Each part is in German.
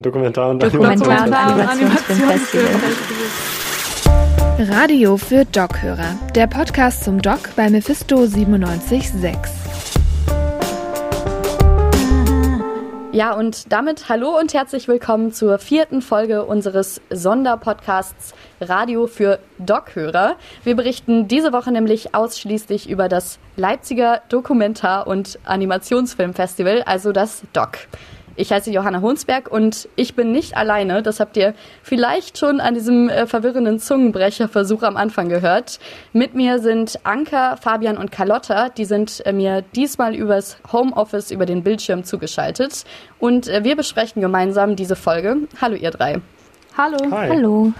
Dokumentar- und Dokumentar- und Animationsfilmfestival. Animationsfilmfestival. Radio für Doc-Hörer. Der Podcast zum Doc bei Mephisto 97.6. Ja, und damit hallo und herzlich willkommen zur vierten Folge unseres Sonderpodcasts Radio für Doc-Hörer. Wir berichten diese Woche nämlich ausschließlich über das Leipziger Dokumentar- und Animationsfilmfestival, also das Doc. Ich heiße Johanna Honsberg und ich bin nicht alleine. Das habt ihr vielleicht schon an diesem äh, verwirrenden Zungenbrecherversuch am Anfang gehört. Mit mir sind Anka, Fabian und Carlotta. Die sind äh, mir diesmal übers Homeoffice über den Bildschirm zugeschaltet. Und äh, wir besprechen gemeinsam diese Folge. Hallo ihr drei. Hi. Hallo.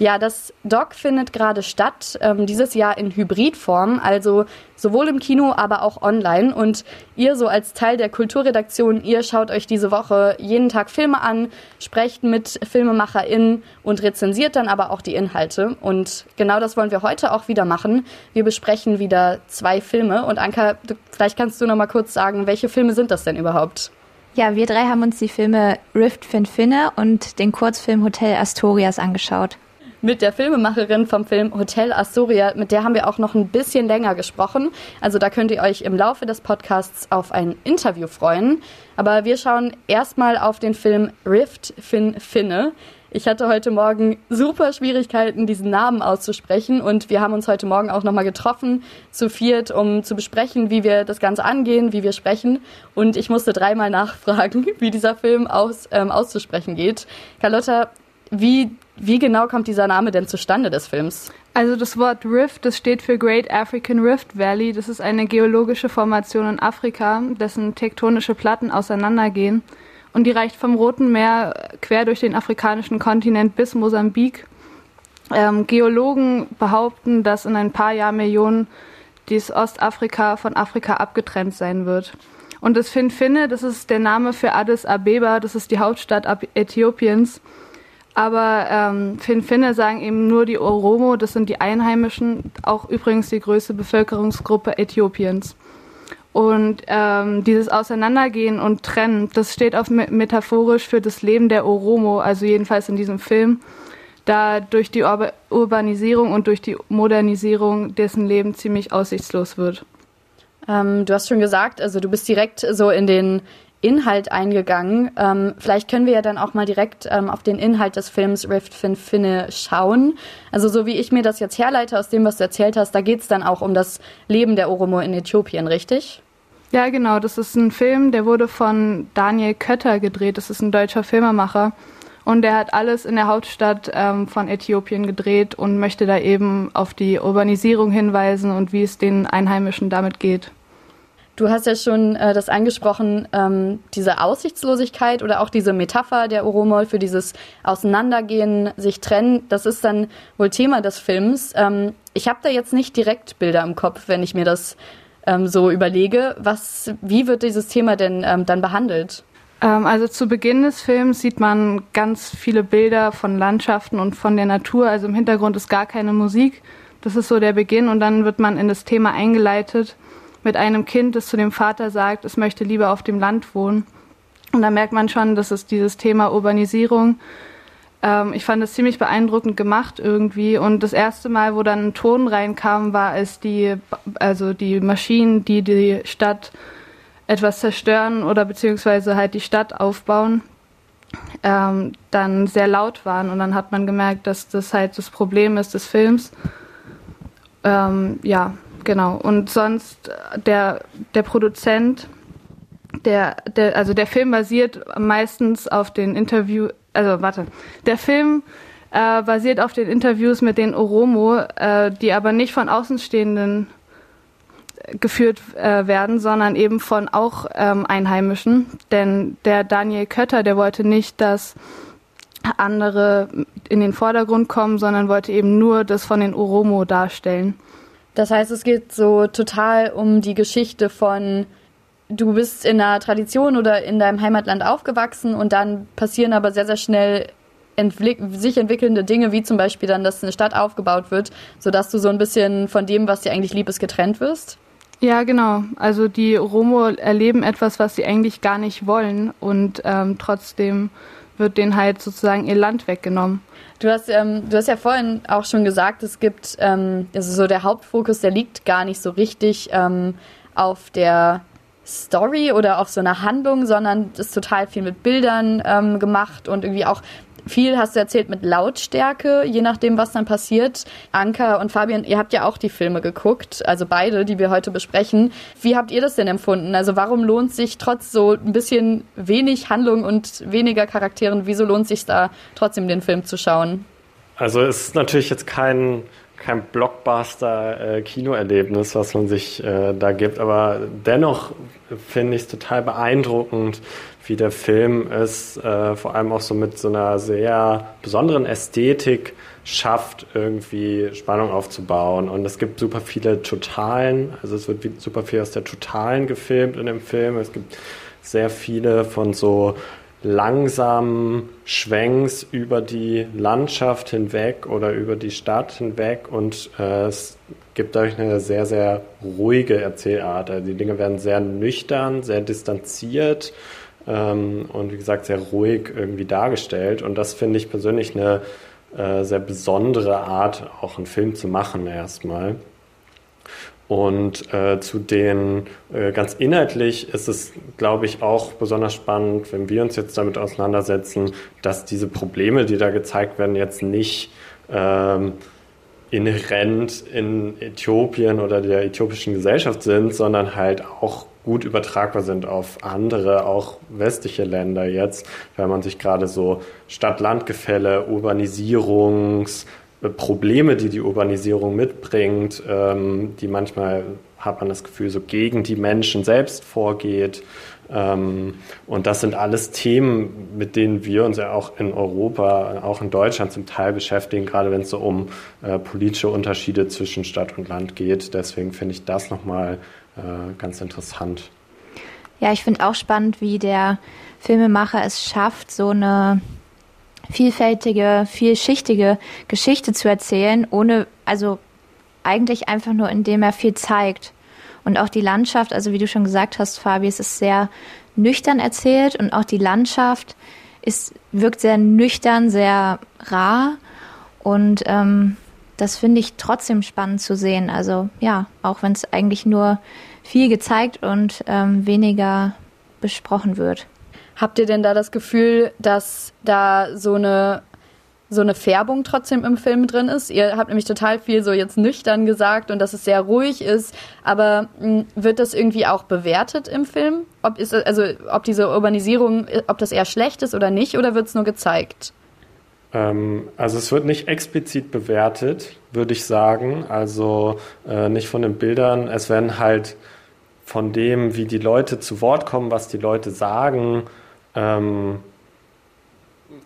Ja, das Doc findet gerade statt, ähm, dieses Jahr in Hybridform, also sowohl im Kino, aber auch online. Und ihr so als Teil der Kulturredaktion, ihr schaut euch diese Woche jeden Tag Filme an, sprecht mit FilmemacherInnen und rezensiert dann aber auch die Inhalte. Und genau das wollen wir heute auch wieder machen. Wir besprechen wieder zwei Filme. Und Anka, du, vielleicht kannst du noch mal kurz sagen, welche Filme sind das denn überhaupt? Ja, wir drei haben uns die Filme Rift Fin Finne und den Kurzfilm Hotel Astorias angeschaut. Mit der Filmemacherin vom Film Hotel Astoria. Mit der haben wir auch noch ein bisschen länger gesprochen. Also da könnt ihr euch im Laufe des Podcasts auf ein Interview freuen. Aber wir schauen erstmal auf den Film Rift Fin Finne. Ich hatte heute Morgen super Schwierigkeiten, diesen Namen auszusprechen und wir haben uns heute Morgen auch nochmal getroffen, zu viert, um zu besprechen, wie wir das Ganze angehen, wie wir sprechen. Und ich musste dreimal nachfragen, wie dieser Film aus, ähm, auszusprechen geht. Carlotta, wie, wie genau kommt dieser Name denn zustande des Films? Also das Wort Rift, das steht für Great African Rift Valley. Das ist eine geologische Formation in Afrika, dessen tektonische Platten auseinandergehen. Und die reicht vom Roten Meer quer durch den afrikanischen Kontinent bis Mosambik. Ähm, Geologen behaupten, dass in ein paar Jahrmillionen dies Ostafrika von Afrika abgetrennt sein wird. Und das Fin Finne, das ist der Name für Addis Abeba, das ist die Hauptstadt Äthiopiens. Aber ähm, Fin Finne sagen eben nur die Oromo, das sind die Einheimischen, auch übrigens die größte Bevölkerungsgruppe Äthiopiens. Und ähm, dieses Auseinandergehen und Trennen, das steht auch me- metaphorisch für das Leben der Oromo, also jedenfalls in diesem Film, da durch die Ur Urbanisierung und durch die Modernisierung dessen Leben ziemlich aussichtslos wird. Ähm, du hast schon gesagt, also du bist direkt so in den Inhalt eingegangen. Ähm, vielleicht können wir ja dann auch mal direkt ähm, auf den Inhalt des Films Rift Fin Finne schauen. Also so wie ich mir das jetzt herleite aus dem, was du erzählt hast, da geht es dann auch um das Leben der Oromo in Äthiopien, richtig? Ja, genau. Das ist ein Film, der wurde von Daniel Kötter gedreht. Das ist ein deutscher Filmemacher. Und der hat alles in der Hauptstadt ähm, von Äthiopien gedreht und möchte da eben auf die Urbanisierung hinweisen und wie es den Einheimischen damit geht. Du hast ja schon äh, das angesprochen, ähm, diese Aussichtslosigkeit oder auch diese Metapher der Oromol für dieses Auseinandergehen, sich trennen, das ist dann wohl Thema des Films. Ähm, ich habe da jetzt nicht direkt Bilder im Kopf, wenn ich mir das ähm, so überlege. Was, wie wird dieses Thema denn ähm, dann behandelt? Ähm, also zu Beginn des Films sieht man ganz viele Bilder von Landschaften und von der Natur. Also im Hintergrund ist gar keine Musik. Das ist so der Beginn und dann wird man in das Thema eingeleitet mit einem Kind, das zu dem Vater sagt, es möchte lieber auf dem Land wohnen. Und da merkt man schon, dass es dieses Thema Urbanisierung, ähm, ich fand es ziemlich beeindruckend gemacht irgendwie. Und das erste Mal, wo dann ein Ton reinkam, war es die, also die Maschinen, die die Stadt etwas zerstören oder beziehungsweise halt die Stadt aufbauen, ähm, dann sehr laut waren. Und dann hat man gemerkt, dass das halt das Problem ist des Films. Ähm, ja, genau. Und sonst äh, der, der Produzent, der, der, also der Film basiert meistens auf den Interview, also warte, der Film äh, basiert auf den Interviews mit den Oromo, äh, die aber nicht von Außenstehenden geführt äh, werden, sondern eben von auch ähm, Einheimischen. Denn der Daniel Kötter, der wollte nicht, dass andere in den Vordergrund kommen, sondern wollte eben nur das von den Oromo darstellen. Das heißt, es geht so total um die Geschichte von, du bist in einer Tradition oder in deinem Heimatland aufgewachsen und dann passieren aber sehr, sehr schnell sich entwickelnde Dinge, wie zum Beispiel dann, dass eine Stadt aufgebaut wird, sodass du so ein bisschen von dem, was dir eigentlich lieb ist, getrennt wirst. Ja, genau. Also die Oromo erleben etwas, was sie eigentlich gar nicht wollen und ähm, trotzdem wird denen halt sozusagen ihr Land weggenommen. Du hast, ähm, du hast ja vorhin auch schon gesagt, es gibt, ähm, also so der Hauptfokus, der liegt gar nicht so richtig ähm, auf der Story oder auf so einer Handlung, sondern ist total viel mit Bildern ähm, gemacht und irgendwie auch viel hast du erzählt mit Lautstärke, je nachdem, was dann passiert. Anka und Fabian, ihr habt ja auch die Filme geguckt, also beide, die wir heute besprechen. Wie habt ihr das denn empfunden? Also warum lohnt sich trotz so ein bisschen wenig Handlung und weniger Charakteren, wieso lohnt sich da trotzdem den Film zu schauen? Also es ist natürlich jetzt kein kein Blockbuster-Kinoerlebnis, was man sich äh, da gibt, aber dennoch finde ich es total beeindruckend, wie der Film es äh, vor allem auch so mit so einer sehr besonderen Ästhetik schafft, irgendwie Spannung aufzubauen. Und es gibt super viele Totalen, also es wird super viel aus der Totalen gefilmt in dem Film. Es gibt sehr viele von so langsamen Schwenks über die Landschaft hinweg oder über die Stadt hinweg und äh, es gibt dadurch eine sehr, sehr ruhige Erzählart. Also die Dinge werden sehr nüchtern, sehr distanziert ähm, und wie gesagt sehr ruhig irgendwie dargestellt. Und das finde ich persönlich eine äh, sehr besondere Art, auch einen Film zu machen erstmal. Und äh, zu den äh, ganz inhaltlich ist es, glaube ich, auch besonders spannend, wenn wir uns jetzt damit auseinandersetzen, dass diese Probleme, die da gezeigt werden, jetzt nicht ähm, inhärent in Äthiopien oder der äthiopischen Gesellschaft sind, sondern halt auch gut übertragbar sind auf andere, auch westliche Länder jetzt, wenn man sich gerade so Stadt-Land-Gefälle, Urbanisierungs, Probleme, die die Urbanisierung mitbringt, ähm, die manchmal hat man das Gefühl, so gegen die Menschen selbst vorgeht. Ähm, und das sind alles Themen, mit denen wir uns ja auch in Europa, auch in Deutschland zum Teil beschäftigen, gerade wenn es so um äh, politische Unterschiede zwischen Stadt und Land geht. Deswegen finde ich das nochmal äh, ganz interessant. Ja, ich finde auch spannend, wie der Filmemacher es schafft, so eine vielfältige, vielschichtige Geschichte zu erzählen, ohne, also eigentlich einfach nur, indem er viel zeigt. Und auch die Landschaft, also wie du schon gesagt hast, Fabi, es ist sehr nüchtern erzählt und auch die Landschaft ist, wirkt sehr nüchtern, sehr rar. Und ähm, das finde ich trotzdem spannend zu sehen. Also ja, auch wenn es eigentlich nur viel gezeigt und ähm, weniger besprochen wird. Habt ihr denn da das Gefühl, dass da so eine so eine Färbung trotzdem im Film drin ist. Ihr habt nämlich total viel so jetzt nüchtern gesagt und dass es sehr ruhig ist, aber mh, hm, wird das irgendwie auch bewertet im Film? Ob ist also ob diese Urbanisierung, ob das eher schlecht ist oder nicht oder wird es nur gezeigt? Ähm, also es wird nicht explizit bewertet, würde ich sagen. Also äh, nicht von den Bildern. Es werden halt von dem, wie die Leute zu Wort kommen, was die Leute sagen, ähm,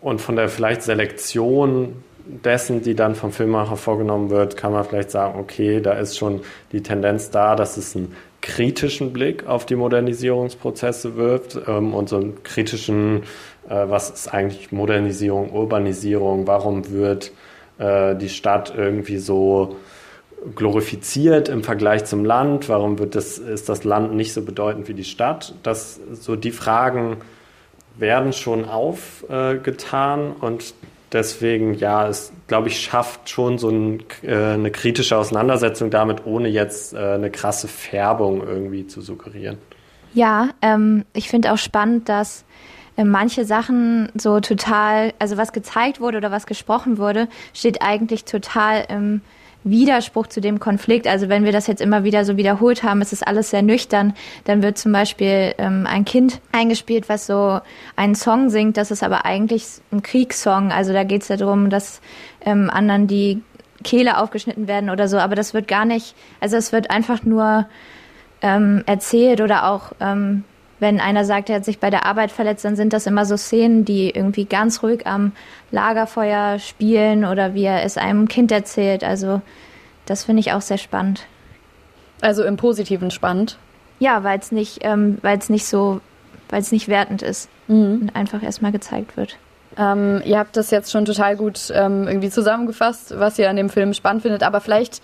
und von der vielleicht Selektion dessen, die dann vom Filmemacher vorgenommen wird, kann man vielleicht sagen, okay, da ist schon die Tendenz da, dass es einen kritischen Blick auf die Modernisierungsprozesse wirft ähm, und so einen kritischen, was ist eigentlich Modernisierung, Urbanisierung, warum wird äh, die Stadt irgendwie so glorifiziert im Vergleich zum Land, warum wird das, ist das Land nicht so bedeutend wie die Stadt, dass so die Fragen werden schon aufgetan und deswegen, ja, es, glaube ich, schafft schon so ein, äh, eine kritische Auseinandersetzung damit, ohne jetzt äh, eine krasse Färbung irgendwie zu suggerieren. Ja, ähm, ich finde auch spannend, dass äh, manche Sachen so total, also was gezeigt wurde oder was gesprochen wurde, steht eigentlich total im Widerspruch zu dem Konflikt. Also wenn wir das jetzt immer wieder so wiederholt haben, ist es alles sehr nüchtern. Dann wird zum Beispiel ähm, ein Kind eingespielt, was so einen Song singt. Das ist aber eigentlich ein Kriegssong. Also da geht es darum, dass ähm, anderen die Kehle aufgeschnitten werden oder so. Aber das wird gar nicht, also es wird einfach nur ähm, erzählt oder auch ähm, wenn einer sagt, er hat sich bei der Arbeit verletzt, dann sind das immer so Szenen, die irgendwie ganz ruhig am Lagerfeuer spielen oder wie er es einem Kind erzählt. Also das finde ich auch sehr spannend. Also im Positiven spannend? Ja, weil es nicht, ähm, weil es nicht so, weil es nicht wertend ist mhm. und einfach erstmal gezeigt wird. Ähm, ihr habt das jetzt schon total gut ähm, irgendwie zusammengefasst, was ihr an dem Film spannend findet, aber vielleicht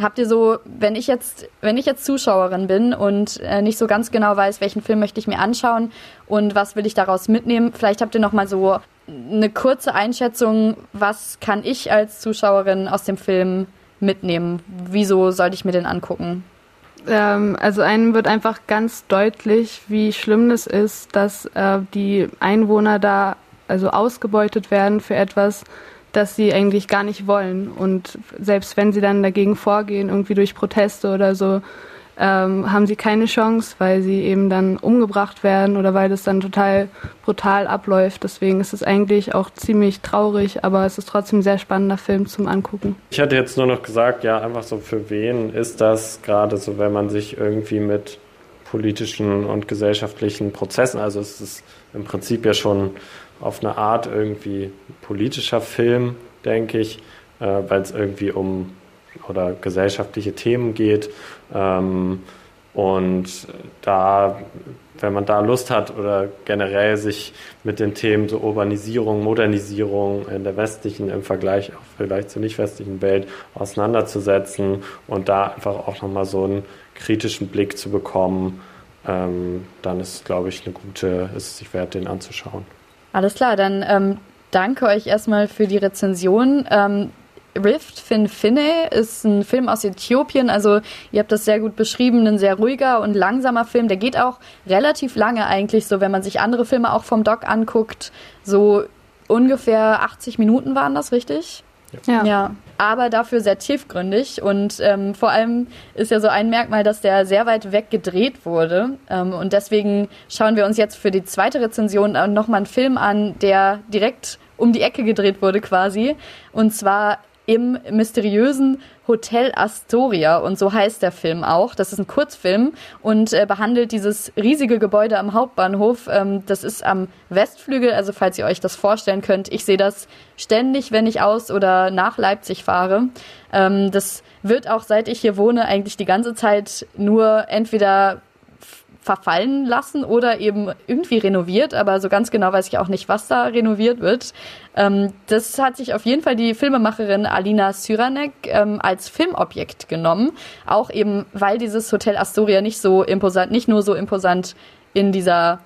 Habt ihr so, wenn ich jetzt, wenn ich jetzt Zuschauerin bin und äh, nicht so ganz genau weiß, welchen Film möchte ich mir anschauen und was will ich daraus mitnehmen, vielleicht habt ihr noch mal so eine kurze Einschätzung, was kann ich als Zuschauerin aus dem Film mitnehmen? Wieso sollte ich mir den angucken? Ähm, also einem wird einfach ganz deutlich, wie schlimm es ist, dass äh, die Einwohner da also ausgebeutet werden für etwas, das sie eigentlich gar nicht wollen. Und selbst wenn sie dann dagegen vorgehen, irgendwie durch Proteste oder so, ähm, haben sie keine Chance, weil sie eben dann umgebracht werden oder weil das dann total brutal abläuft. Deswegen ist es eigentlich auch ziemlich traurig, aber es ist trotzdem ein sehr spannender Film zum Angucken. Ich hatte jetzt nur noch gesagt, ja, einfach so für wen ist das gerade so, wenn man sich irgendwie mit politischen und gesellschaftlichen Prozessen, also es ist im Prinzip ja schon auf eine Art irgendwie politischer Film, denke ich, äh, weil es irgendwie um oder gesellschaftliche Themen geht. Ähm, und da, wenn man da Lust hat oder generell sich mit den Themen so Urbanisierung, Modernisierung in der westlichen im Vergleich auch vielleicht zur nicht westlichen Welt auseinanderzusetzen und da einfach auch nochmal so einen kritischen Blick zu bekommen, ähm, dann ist, glaube ich, eine gute, ist es sich wert, den anzuschauen. Alles klar, dann ähm, danke euch erstmal für die Rezension. Ähm, Rift Fin Finne ist ein Film aus Äthiopien. Also ihr habt das sehr gut beschrieben, ein sehr ruhiger und langsamer Film. Der geht auch relativ lange eigentlich, so wenn man sich andere Filme auch vom Doc anguckt. So ungefähr 80 Minuten waren das, richtig? Ja. ja. Aber dafür sehr tiefgründig und ähm, vor allem ist ja so ein Merkmal, dass der sehr weit weg gedreht wurde. Ähm, und deswegen schauen wir uns jetzt für die zweite Rezension nochmal einen Film an, der direkt um die Ecke gedreht wurde quasi. Und zwar im mysteriösen Hotel Astoria und so heißt der Film auch. Das ist ein Kurzfilm und äh, behandelt dieses riesige Gebäude am Hauptbahnhof. Ähm, das ist am Westflügel, also falls ihr euch das vorstellen könnt. Ich sehe das ständig, wenn ich aus oder nach Leipzig fahre. Ähm, das wird auch seit ich hier wohne eigentlich die ganze Zeit nur entweder verfallen lassen oder eben irgendwie renoviert, aber so ganz genau weiß ich auch nicht, was da renoviert wird. Ähm, das hat sich auf jeden Fall die Filmemacherin Alina Syranek ähm, als Filmobjekt genommen, auch eben, weil dieses Hotel Astoria nicht so imposant, nicht nur so imposant in dieser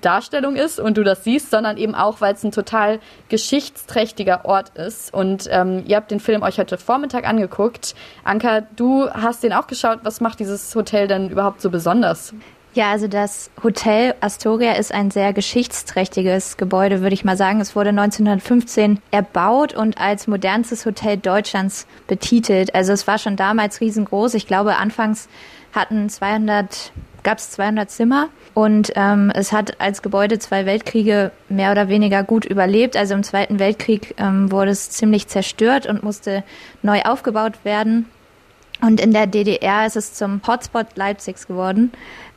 Darstellung ist und du das siehst, sondern eben auch, weil es ein total geschichtsträchtiger Ort ist. Und ähm, ihr habt den Film euch heute Vormittag angeguckt. Anka, du hast den auch geschaut. Was macht dieses Hotel denn überhaupt so besonders? Ja, also das Hotel Astoria ist ein sehr geschichtsträchtiges Gebäude, würde ich mal sagen. Es wurde 1915 erbaut und als modernstes Hotel Deutschlands betitelt. Also es war schon damals riesengroß. Ich glaube, anfangs hatten 200 gab es 200 Zimmer und ähm, es hat als Gebäude zwei Weltkriege mehr oder weniger gut überlebt. Also im Zweiten Weltkrieg ähm, wurde es ziemlich zerstört und musste neu aufgebaut werden. Und in der DDR ist es zum Hotspot Leipzigs geworden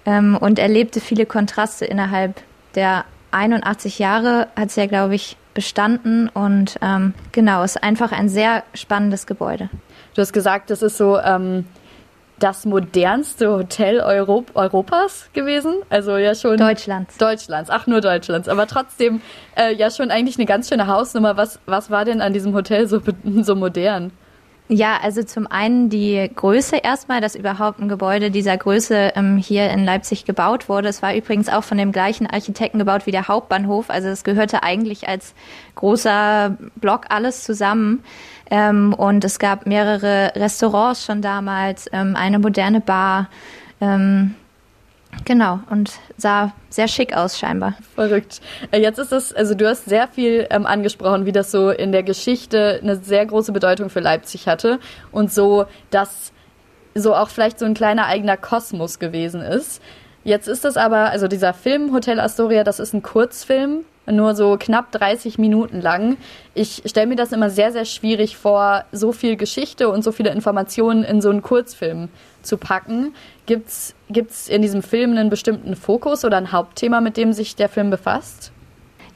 ähm, und erlebte viele Kontraste innerhalb der 81 Jahre, hat sie ja, glaube ich, bestanden und ähm, genau, ist einfach ein sehr spannendes Gebäude. Du hast gesagt, das ist so ähm, das modernste Hotel Europ Europas gewesen. Also ja schon. Deutschlands. Deutschlands, ach nur Deutschlands. Aber trotzdem äh, ja schon eigentlich eine ganz schöne Hausnummer. Was, was war denn an diesem Hotel so, so modern? Ja, also zum einen die Größe erstmal, dass überhaupt ein Gebäude dieser Größe ähm, hier in Leipzig gebaut wurde. Es war übrigens auch von dem gleichen Architekten gebaut wie der Hauptbahnhof. Also es gehörte eigentlich als großer Block alles zusammen. Ähm, und es gab mehrere Restaurants schon damals, ähm, eine moderne Bar. Ähm, Genau, und sah sehr schick aus scheinbar. Verrückt. Äh, jetzt ist es, also du hast sehr viel ähm, angesprochen, wie das so in der Geschichte eine sehr große Bedeutung für Leipzig hatte und so, dass so auch vielleicht so ein kleiner eigener Kosmos gewesen ist. Jetzt ist das aber, also dieser Film Hotel Astoria, das ist ein Kurzfilm, nur so knapp 30 Minuten lang. Ich stelle mir das immer sehr, sehr schwierig vor, so viel Geschichte und so viele Informationen in so einen Kurzfilm zu packen. Gibt es in diesem Film einen bestimmten Fokus oder ein Hauptthema, mit dem sich der Film befasst?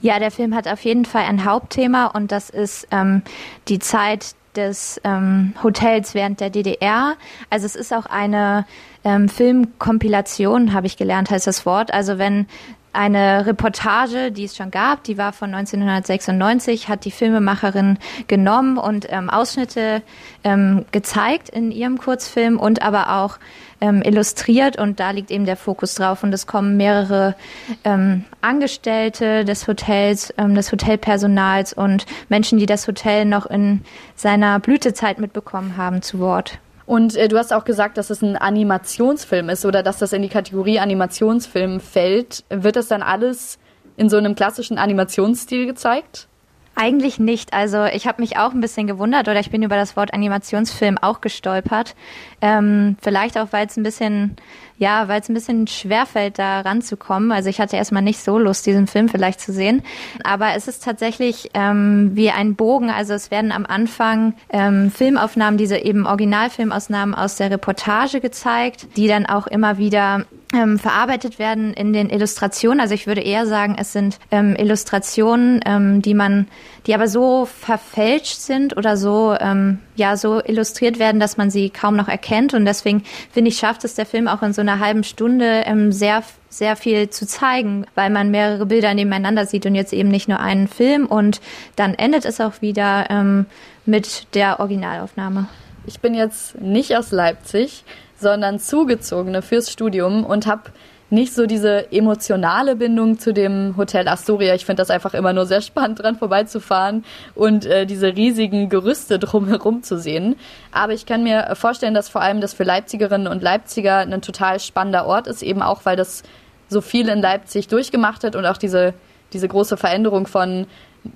Ja, der Film hat auf jeden Fall ein Hauptthema und das ist ähm, die Zeit des ähm, Hotels während der DDR. Also es ist auch eine ähm, Filmkompilation, habe ich gelernt, heißt das Wort. Also wenn eine Reportage, die es schon gab, die war von 1996, hat die Filmemacherin genommen und ähm, Ausschnitte ähm, gezeigt in ihrem Kurzfilm und aber auch ähm, illustriert und da liegt eben der Fokus drauf und es kommen mehrere ähm, Angestellte des Hotels, ähm, des Hotelpersonals und Menschen, die das Hotel noch in seiner Blütezeit mitbekommen haben, zu Wort. Und äh, du hast auch gesagt, dass es ein Animationsfilm ist oder dass das in die Kategorie Animationsfilm fällt. Wird das dann alles in so einem klassischen Animationsstil gezeigt? Eigentlich nicht. Also ich habe mich auch ein bisschen gewundert oder ich bin über das Wort Animationsfilm auch gestolpert. Ähm, vielleicht auch, weil es ein bisschen, ja, weil es ein bisschen schwerfällt, da ranzukommen. Also ich hatte erstmal nicht so Lust, diesen Film vielleicht zu sehen. Aber es ist tatsächlich ähm, wie ein Bogen. Also es werden am Anfang ähm, Filmaufnahmen, diese eben Originalfilmausnahmen aus der Reportage gezeigt, die dann auch immer wieder ähm, verarbeitet werden in den Illustrationen. Also ich würde eher sagen, es sind ähm, Illustrationen, ähm, die man, die aber so verfälscht sind oder so, ähm, ja, so illustriert werden, dass man sie kaum noch erkennt. Und deswegen finde ich, schafft es der Film auch in so einer halben Stunde ähm, sehr sehr viel zu zeigen, weil man mehrere Bilder nebeneinander sieht und jetzt eben nicht nur einen Film und dann endet es auch wieder ähm, mit der Originalaufnahme. Ich bin jetzt nicht aus Leipzig, sondern zugezogene fürs Studium und habe nicht so diese emotionale Bindung zu dem Hotel Astoria. Ich finde das einfach immer nur sehr spannend, dran vorbeizufahren und äh, diese riesigen Gerüste drumherum zu sehen. Aber ich kann mir vorstellen, dass vor allem das für Leipzigerinnen und Leipziger ein total spannender Ort ist, eben auch, weil das so viel in Leipzig durchgemacht hat und auch diese, diese große Veränderung von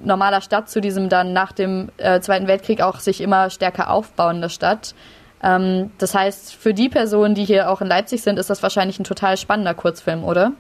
normaler Stadt zu diesem dann nach dem äh, Zweiten Weltkrieg auch sich immer stärker aufbauende Stadt. Ähm, das heißt, für die Personen, die hier auch in Leipzig sind, ist das wahrscheinlich ein total spannender Kurzfilm, oder?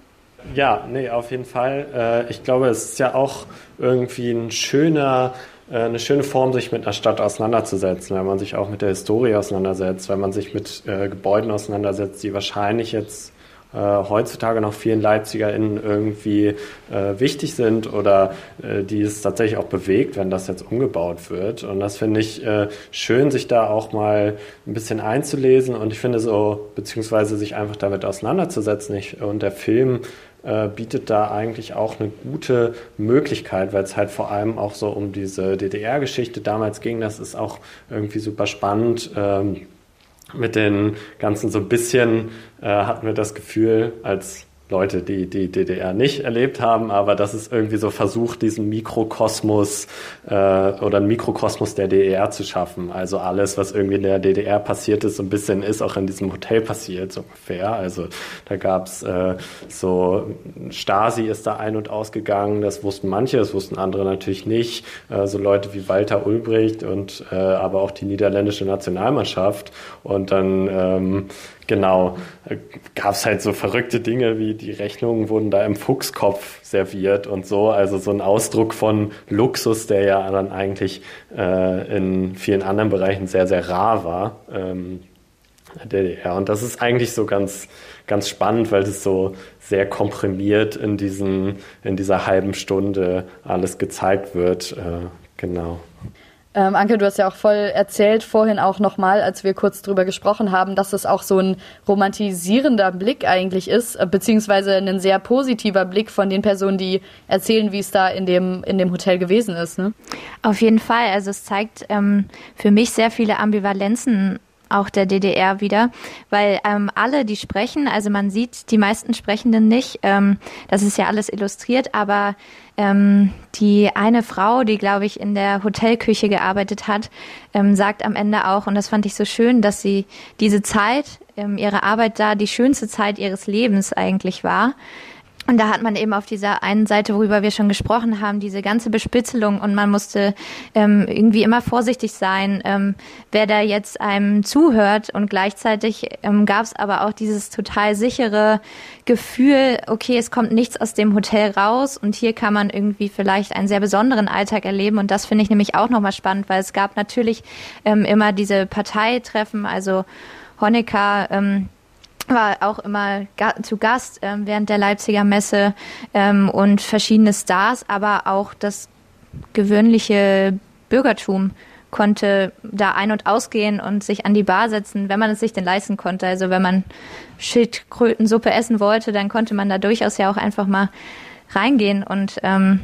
Ja, nee, auf jeden Fall. Äh, ich glaube, es ist ja auch irgendwie ein schöner, äh, eine schöne Form, sich mit einer Stadt auseinanderzusetzen, wenn man sich auch mit der Historie auseinandersetzt, wenn man sich mit äh, Gebäuden auseinandersetzt, die wahrscheinlich jetzt äh, heutzutage noch vielen LeipzigerInnen irgendwie äh, wichtig sind oder äh, die es tatsächlich auch bewegt, wenn das jetzt umgebaut wird. Und das finde ich äh, schön, sich da auch mal ein bisschen einzulesen und ich finde so, beziehungsweise sich einfach damit auseinanderzusetzen. Ich, und der Film äh, bietet da eigentlich auch eine gute Möglichkeit, weil es halt vor allem auch so um diese DDR-Geschichte damals ging. Das ist auch irgendwie super spannend. Ähm, mit den ganzen so ein bisschen äh, hatten wir das Gefühl, als Leute, die die DDR nicht erlebt haben, aber das ist irgendwie so versucht, diesen Mikrokosmos äh, oder einen Mikrokosmos der DDR zu schaffen. Also alles, was irgendwie in der DDR passiert ist, so ein bisschen ist auch in diesem Hotel passiert, so ungefähr. Also da gab's äh, so, Stasi ist da ein- und ausgegangen, das wussten manche, das wussten andere natürlich nicht. Äh, so Leute wie Walter Ulbricht und äh, aber auch die niederländische Nationalmannschaft. Und dann ähm, Genau, gab es halt so verrückte Dinge wie die Rechnungen wurden da im Fuchskopf serviert und so. Also so ein Ausdruck von Luxus, der ja dann eigentlich äh, in vielen anderen Bereichen sehr, sehr rar war. Ähm, DDR. Und das ist eigentlich so ganz, ganz spannend, weil es so sehr komprimiert in, diesen, in dieser halben Stunde alles gezeigt wird. Äh, genau. Ähm, Anke, du hast ja auch voll erzählt vorhin auch nochmal, als wir kurz drüber gesprochen haben, dass es auch so ein romantisierender Blick eigentlich ist, äh, beziehungsweise ein sehr positiver Blick von den Personen, die erzählen, wie es da in dem, in dem Hotel gewesen ist. Ne? Auf jeden Fall. Also es zeigt ähm, für mich sehr viele Ambivalenzen auch der DDR wieder, weil ähm, alle, die sprechen, also man sieht die meisten Sprechenden nicht, ähm, das ist ja alles illustriert, aber ähm, die eine Frau, die, glaube ich, in der Hotelküche gearbeitet hat, ähm, sagt am Ende auch, und das fand ich so schön, dass sie diese Zeit, ähm, ihre Arbeit da, die schönste Zeit ihres Lebens eigentlich war. Und da hat man eben auf dieser einen Seite, worüber wir schon gesprochen haben, diese ganze Bespitzelung und man musste ähm, irgendwie immer vorsichtig sein, ähm, wer da jetzt einem zuhört. Und gleichzeitig ähm, gab es aber auch dieses total sichere Gefühl, okay, es kommt nichts aus dem Hotel raus und hier kann man irgendwie vielleicht einen sehr besonderen Alltag erleben. Und das finde ich nämlich auch nochmal spannend, weil es gab natürlich ähm, immer diese Parteitreffen, also Honecker, ähm, war auch immer zu Gast ähm, während der Leipziger Messe ähm, und verschiedene Stars, aber auch das gewöhnliche Bürgertum konnte da ein- und ausgehen und sich an die Bar setzen, wenn man es sich denn leisten konnte. Also wenn man Schildkrötensuppe essen wollte, dann konnte man da durchaus ja auch einfach mal reingehen. Und ähm,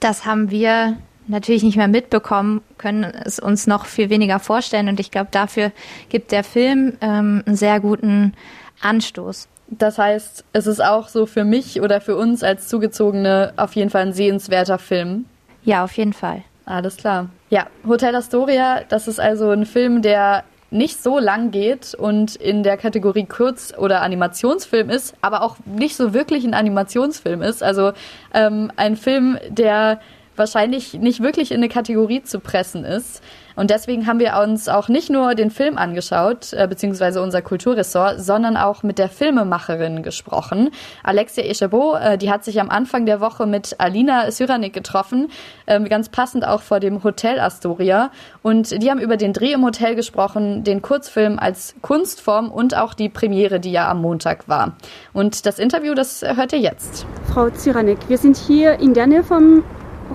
das haben wir natürlich nicht mehr mitbekommen, können es uns noch viel weniger vorstellen. Und ich glaube, dafür gibt der Film ähm, einen sehr guten Anstoß. Das heißt, es ist auch so für mich oder für uns als Zugezogene auf jeden Fall ein sehenswerter Film. Ja, auf jeden Fall. Alles klar. Ja, Hotel Astoria, das ist also ein Film, der nicht so lang geht und in der Kategorie Kurz- oder Animationsfilm ist, aber auch nicht so wirklich ein Animationsfilm ist. Also ähm, ein Film, der wahrscheinlich nicht wirklich in eine Kategorie zu pressen ist. Und deswegen haben wir uns auch nicht nur den Film angeschaut, äh, beziehungsweise unser Kulturressort, sondern auch mit der Filmemacherin gesprochen. Alexia Echabot, äh, die hat sich am Anfang der Woche mit Alina Syranik getroffen, äh, ganz passend auch vor dem Hotel Astoria. Und die haben über den Dreh im Hotel gesprochen, den Kurzfilm als Kunstform und auch die Premiere, die ja am Montag war. Und das Interview, das hört ihr jetzt. Frau Zyranek, wir sind hier in der Nähe vom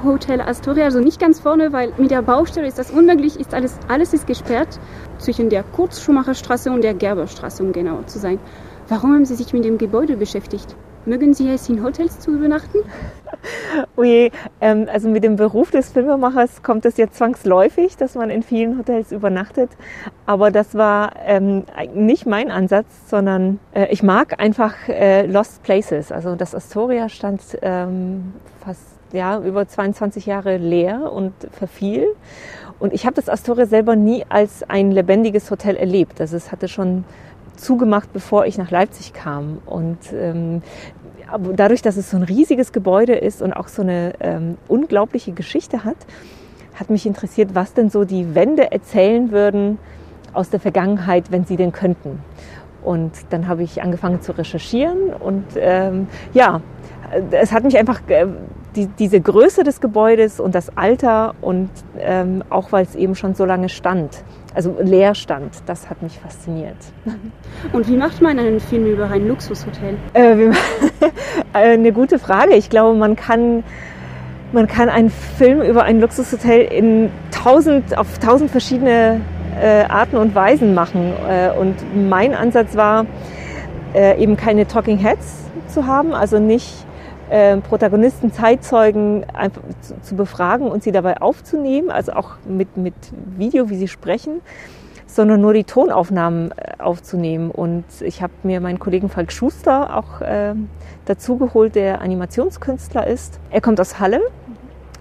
Hotel Astoria, also nicht ganz vorne, weil mit der Baustelle ist das unmöglich, ist alles, alles ist gesperrt, zwischen der Kurzschumacherstraße und der Gerberstraße, um genauer zu sein. Warum haben Sie sich mit dem Gebäude beschäftigt? Mögen Sie es in Hotels zu übernachten? Oh ähm, also mit dem Beruf des Filmemachers kommt es ja zwangsläufig, dass man in vielen Hotels übernachtet. Aber das war ähm, nicht mein Ansatz, sondern äh, ich mag einfach äh, Lost Places. Also das Astoria stand ähm, fast ja, über 22 Jahre leer und verfiel. Und ich habe das Astoria selber nie als ein lebendiges Hotel erlebt. Also es hatte schon zugemacht, bevor ich nach Leipzig kam. Und ähm, dadurch, dass es so ein riesiges Gebäude ist und auch so eine ähm, unglaubliche Geschichte hat, hat mich interessiert, was denn so die Wände erzählen würden aus der Vergangenheit, wenn sie denn könnten. Und dann habe ich angefangen zu recherchieren und ähm, ja, es hat mich einfach äh, die, diese Größe des Gebäudes und das Alter und ähm, auch weil es eben schon so lange stand, also leer stand, das hat mich fasziniert. Und wie macht man einen Film über ein Luxushotel? Äh, eine gute Frage. Ich glaube, man kann man kann einen Film über ein Luxushotel in tausend, auf tausend verschiedene äh, Arten und Weisen machen. Äh, und mein Ansatz war, äh, eben keine Talking Heads zu haben, also nicht äh, Protagonisten, Zeitzeugen einfach zu, zu, befragen und sie dabei aufzunehmen, also auch mit, mit Video, wie sie sprechen, sondern nur die Tonaufnahmen äh, aufzunehmen. Und ich habe mir meinen Kollegen Falk Schuster auch äh, dazu geholt, der Animationskünstler ist. Er kommt aus Halle.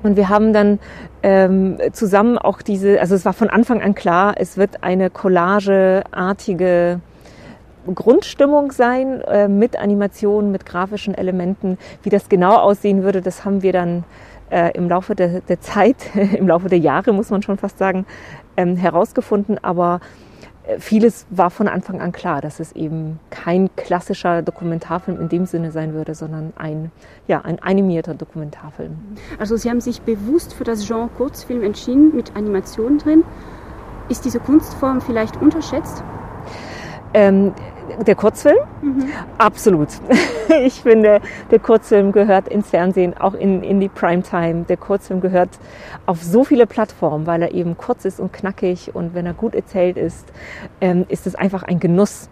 Und wir haben dann ähm, zusammen auch diese, also es war von Anfang an klar, es wird eine collageartige Grundstimmung sein äh, mit Animationen, mit grafischen Elementen. Wie das genau aussehen würde, das haben wir dann äh, im Laufe der, der Zeit, im Laufe der Jahre muss man schon fast sagen, ähm, herausgefunden. Aber äh, vieles war von Anfang an klar, dass es eben kein klassischer Dokumentarfilm in dem Sinne sein würde, sondern ein, ja, ein animierter Dokumentarfilm. Also Sie haben sich bewusst für das Genre Kurzfilm entschieden, mit Animationen drin. Ist diese Kunstform vielleicht unterschätzt? Ähm, der Kurzfilm? Mhm. Absolut. Ich finde, der Kurzfilm gehört ins Fernsehen, auch in, in die Primetime. Der Kurzfilm gehört auf so viele Plattformen, weil er eben kurz ist und knackig und wenn er gut erzählt ist, ähm, ist es einfach ein Genuss.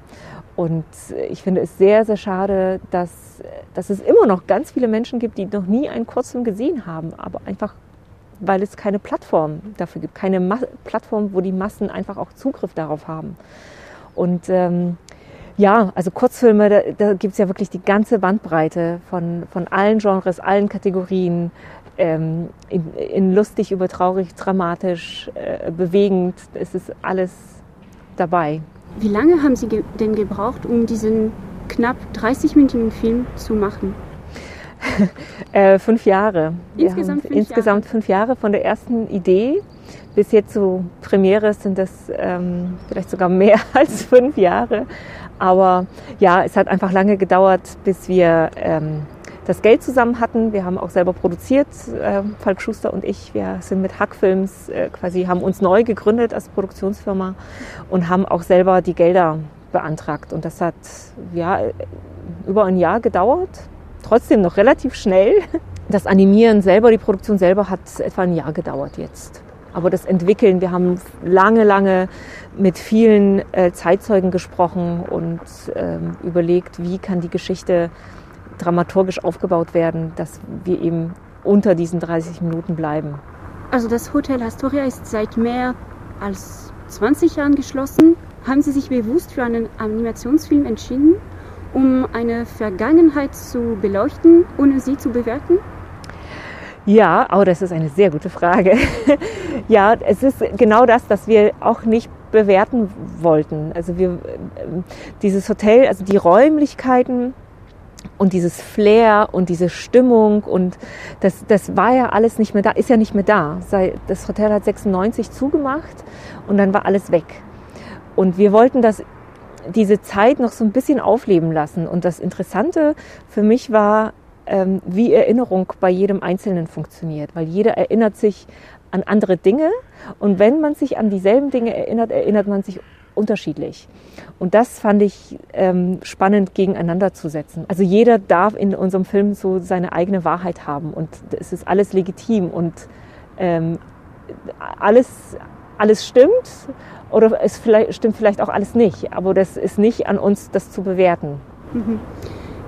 Und ich finde es sehr, sehr schade, dass, dass es immer noch ganz viele Menschen gibt, die noch nie einen Kurzfilm gesehen haben, aber einfach weil es keine Plattform dafür gibt, keine Ma Plattform, wo die Massen einfach auch Zugriff darauf haben. Und ähm, ja, also Kurzfilme, da, da gibt es ja wirklich die ganze Bandbreite von, von allen Genres, allen Kategorien, ähm, in, in, lustig, über traurig, dramatisch, äh, bewegend, es ist alles dabei. Wie lange haben Sie ge denn gebraucht, um diesen knapp 30-minütigen Film zu machen? äh, fünf Jahre. Insgesamt, fünf, insgesamt Jahre. fünf Jahre von der ersten Idee bis jetzt zu Premiere sind das ähm, vielleicht sogar mehr als fünf Jahre. Aber ja, es hat einfach lange gedauert, bis wir ähm, das Geld zusammen hatten. Wir haben auch selber produziert, äh, Falk Schuster und ich. Wir sind mit Hackfilms äh, quasi, haben uns neu gegründet als Produktionsfirma und haben auch selber die Gelder beantragt. Und das hat ja über ein Jahr gedauert. Trotzdem noch relativ schnell. Das Animieren selber, die Produktion selber hat etwa ein Jahr gedauert jetzt. Aber das Entwickeln, wir haben lange, lange mit vielen äh, Zeitzeugen gesprochen und ähm, überlegt, wie kann die Geschichte dramaturgisch aufgebaut werden, dass wir eben unter diesen 30 Minuten bleiben. Also das Hotel Astoria ist seit mehr als 20 Jahren geschlossen. Haben Sie sich bewusst für einen Animationsfilm entschieden, um eine Vergangenheit zu beleuchten, ohne sie zu bewerten? Ja, oh, das ist eine sehr gute Frage. ja, es ist genau das, dass wir auch nicht bewerten wollten. Also wir, dieses Hotel, also die Räumlichkeiten und dieses Flair und diese Stimmung und das, das war ja alles nicht mehr da, ist ja nicht mehr da. Das Hotel hat 96 zugemacht und dann war alles weg. Und wir wollten das diese Zeit noch so ein bisschen aufleben lassen. Und das Interessante für mich war, ähm, wie Erinnerung bei jedem Einzelnen funktioniert, weil jeder erinnert sich an andere Dinge und wenn man sich an dieselben Dinge erinnert, erinnert man sich unterschiedlich. Und das fand ich ähm, spannend gegeneinander zu setzen. Also jeder darf in unserem Film so seine eigene Wahrheit haben und es ist alles legitim und ähm, alles, alles stimmt oder es vielleicht, stimmt vielleicht auch alles nicht, aber das ist nicht an uns, das zu bewerten. Mhm.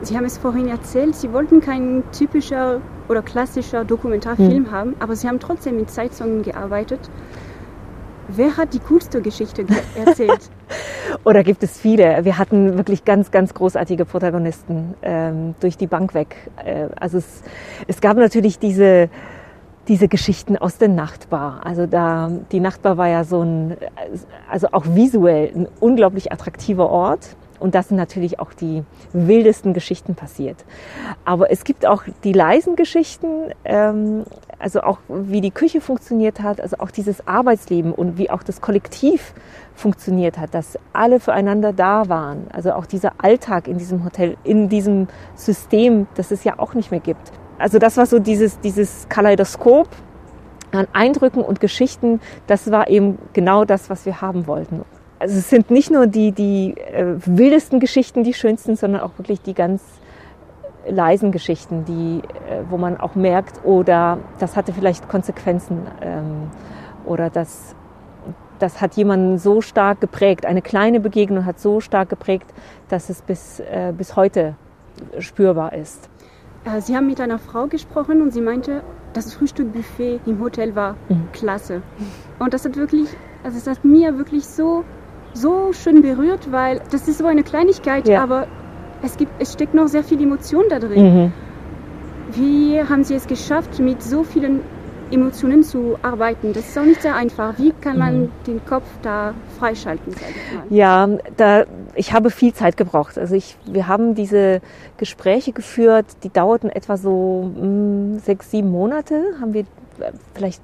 Sie haben es vorhin erzählt, Sie wollten kein typischer oder klassischer Dokumentarfilm mhm. haben, aber Sie haben trotzdem mit Zeitzeugen gearbeitet. Wer hat die coolste Geschichte erzählt? Oder gibt es viele? Wir hatten wirklich ganz, ganz großartige Protagonisten ähm, durch die Bank weg. Äh, also es, es gab natürlich diese, diese Geschichten aus der Nachtbar. Also da, die Nachtbar war ja so ein, also auch visuell ein unglaublich attraktiver Ort. Und das sind natürlich auch die wildesten Geschichten passiert. Aber es gibt auch die leisen Geschichten, ähm, also auch wie die Küche funktioniert hat, also auch dieses Arbeitsleben und wie auch das Kollektiv funktioniert hat, dass alle füreinander da waren. Also auch dieser Alltag in diesem Hotel, in diesem System, das es ja auch nicht mehr gibt. Also das war so dieses, dieses Kaleidoskop an Eindrücken und Geschichten, das war eben genau das, was wir haben wollten also es sind nicht nur die, die äh, wildesten Geschichten die schönsten, sondern auch wirklich die ganz leisen Geschichten, die, äh, wo man auch merkt, oder das hatte vielleicht Konsequenzen ähm, oder das, das hat jemanden so stark geprägt. Eine kleine Begegnung hat so stark geprägt, dass es bis, äh, bis heute spürbar ist. Äh, sie haben mit einer Frau gesprochen und sie meinte, das Frühstückbuffet im Hotel war mhm. klasse. Und das hat wirklich, also es hat mir wirklich so so schön berührt, weil das ist so eine Kleinigkeit, ja. aber es, gibt, es steckt noch sehr viel Emotion da drin. Mhm. Wie haben Sie es geschafft, mit so vielen Emotionen zu arbeiten? Das ist auch nicht sehr einfach. Wie kann man mhm. den Kopf da freischalten? Ja, da, ich habe viel Zeit gebraucht. Also ich, wir haben diese Gespräche geführt, die dauerten etwa so mh, hm, sechs, sieben Monate. Haben wir äh, vielleicht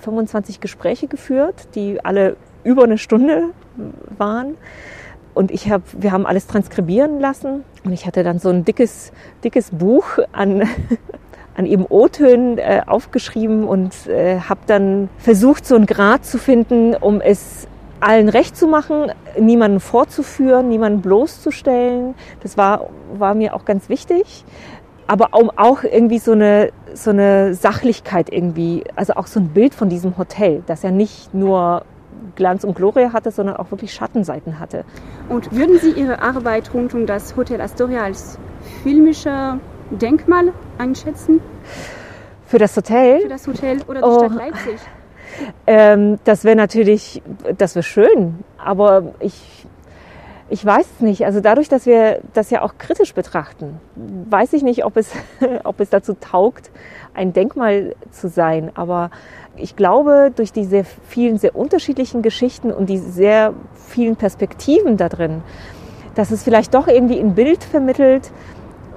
25 Gespräche geführt, die alle über eine Stunde waren. Und ich hab, wir haben alles transkribieren lassen. Und ich hatte dann so ein dickes, dickes Buch an, an eben O-Tönen äh, aufgeschrieben und äh, habe dann versucht, so einen Grad zu finden, um es allen recht zu machen, niemanden vorzuführen, niemanden bloßzustellen. Das war, war mir auch ganz wichtig. Aber um auch irgendwie so eine, so eine Sachlichkeit irgendwie, also auch so ein Bild von diesem Hotel, das ja nicht nur Glanz und Gloria hatte, sondern auch wirklich Schattenseiten hatte. Und würden Sie Ihre Arbeit rund um das Hotel Astoria als filmischer Denkmal einschätzen? Für das Hotel? Für das Hotel oder die oh. Stadt Leipzig? Ähm, das wäre natürlich, das wäre schön, aber ich, ich weiß es nicht. Also dadurch, dass wir das ja auch kritisch betrachten, weiß ich nicht, ob es, ob es dazu taugt, ein Denkmal zu sein. Aber ich glaube, durch die sehr vielen, sehr unterschiedlichen Geschichten und die sehr vielen Perspektiven da drin, dass es vielleicht doch irgendwie ein Bild vermittelt,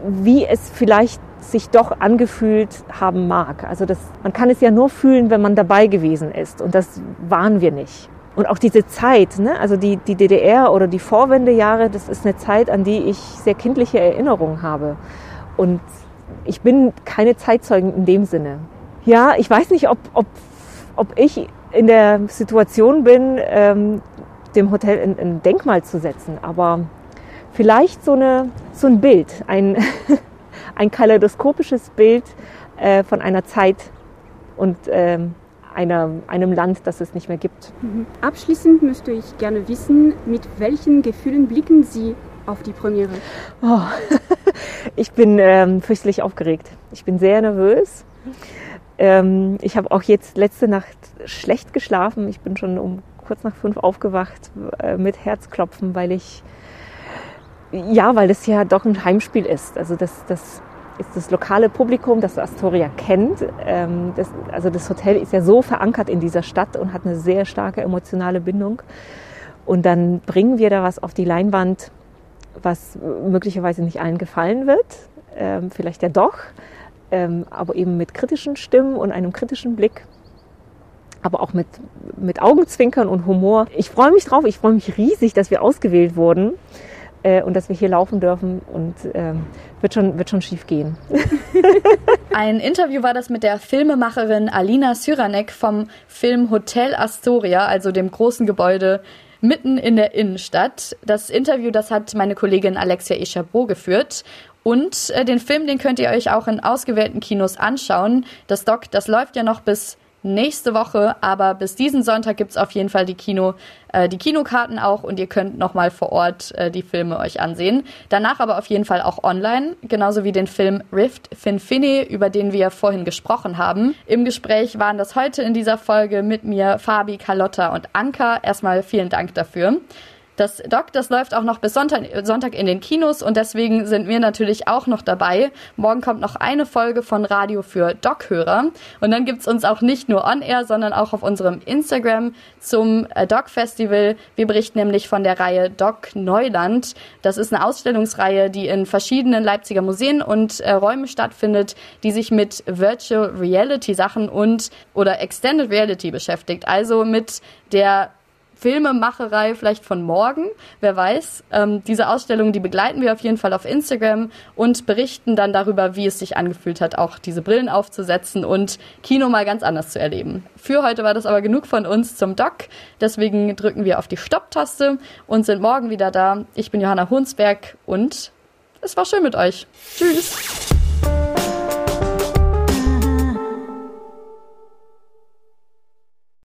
wie es vielleicht sich doch angefühlt haben mag. Also das, man kann es ja nur fühlen, wenn man dabei gewesen ist. Und das waren wir nicht. Und auch diese Zeit, ne? also die, die DDR oder die Vorwendejahre, das ist eine Zeit, an die ich sehr kindliche Erinnerungen habe. Und ich bin keine Zeitzeugin in dem Sinne. Ja, ich weiß nicht, ob, ob, ob ich in der Situation bin, ähm, dem Hotel ein, ein, Denkmal zu setzen, aber vielleicht so, eine, so ein Bild, ein, ein kaleidoskopisches Bild äh, von einer Zeit und ähm, einer, einem Land, das es nicht mehr gibt. Mhm. Abschließend möchte ich gerne wissen, mit welchen Gefühlen blicken Sie auf die Premiere? Oh, ich bin ähm, fürchterlich aufgeregt. Ich bin sehr nervös. Ähm, ich habe auch jetzt letzte Nacht schlecht geschlafen. Ich bin schon um kurz nach fünf aufgewacht äh, mit Herzklopfen, weil ich ja, weil das ja doch ein Heimspiel ist. Also das, das ist das lokale Publikum, das Astoria kennt. Ähm, das, also das Hotel ist ja so verankert in dieser Stadt und hat eine sehr starke emotionale Bindung. Und dann bringen wir da was auf die Leinwand, was möglicherweise nicht allen gefallen wird, ähm, vielleicht ja doch, ähm, aber eben mit kritischen Stimmen und einem kritischen Blick, aber auch mit, mit Augenzwinkern und Humor. Ich freue mich drauf, ich freue mich riesig, dass wir ausgewählt wurden äh, und dass wir hier laufen dürfen und ähm, wird, schon, wird schon schief gehen. Ein Interview war das mit der Filmemacherin Alina Syranek vom Film Hotel Astoria, also dem großen Gebäude mitten in der Innenstadt. Das Interview, das hat meine Kollegin Alexia Echabeau geführt. Und äh, den Film, den könnt ihr euch auch in ausgewählten Kinos anschauen. Das Doc, das läuft ja noch bis nächste Woche, aber bis diesen Sonntag gibt es auf jeden Fall die Kino, äh, die Kinokarten auch und ihr könnt nochmal vor Ort äh, die Filme euch ansehen. Danach aber auf jeden Fall auch online, genauso wie den Film Rift Finfine, über den wir vorhin gesprochen haben. Im Gespräch waren das heute in dieser Folge mit mir Fabi, Carlotta und Anka. Erstmal vielen Dank dafür. Das Doc, das läuft auch noch bis Sonntag, Sonntag in den Kinos und deswegen sind wir natürlich auch noch dabei. Morgen kommt noch eine Folge von Radio für Doc-Hörer und dann gibt's uns auch nicht nur on-air, sondern auch auf unserem Instagram zum äh, Doc-Festival. Wir berichten nämlich von der Reihe Doc Neuland. Das ist eine Ausstellungsreihe, die in verschiedenen Leipziger Museen und äh, Räumen stattfindet, die sich mit Virtual Reality Sachen und oder Extended Reality beschäftigt. Also mit der Filmemacherei vielleicht von morgen, wer weiß. Ähm, diese Ausstellung, die begleiten wir auf jeden Fall auf Instagram und berichten dann darüber, wie es sich angefühlt hat, auch diese Brillen aufzusetzen und Kino mal ganz anders zu erleben. Für heute war das aber genug von uns zum Doc. Deswegen drücken wir auf die Stopp-Taste und sind morgen wieder da. Ich bin Johanna Hunsberg und es war schön mit euch. Tschüss.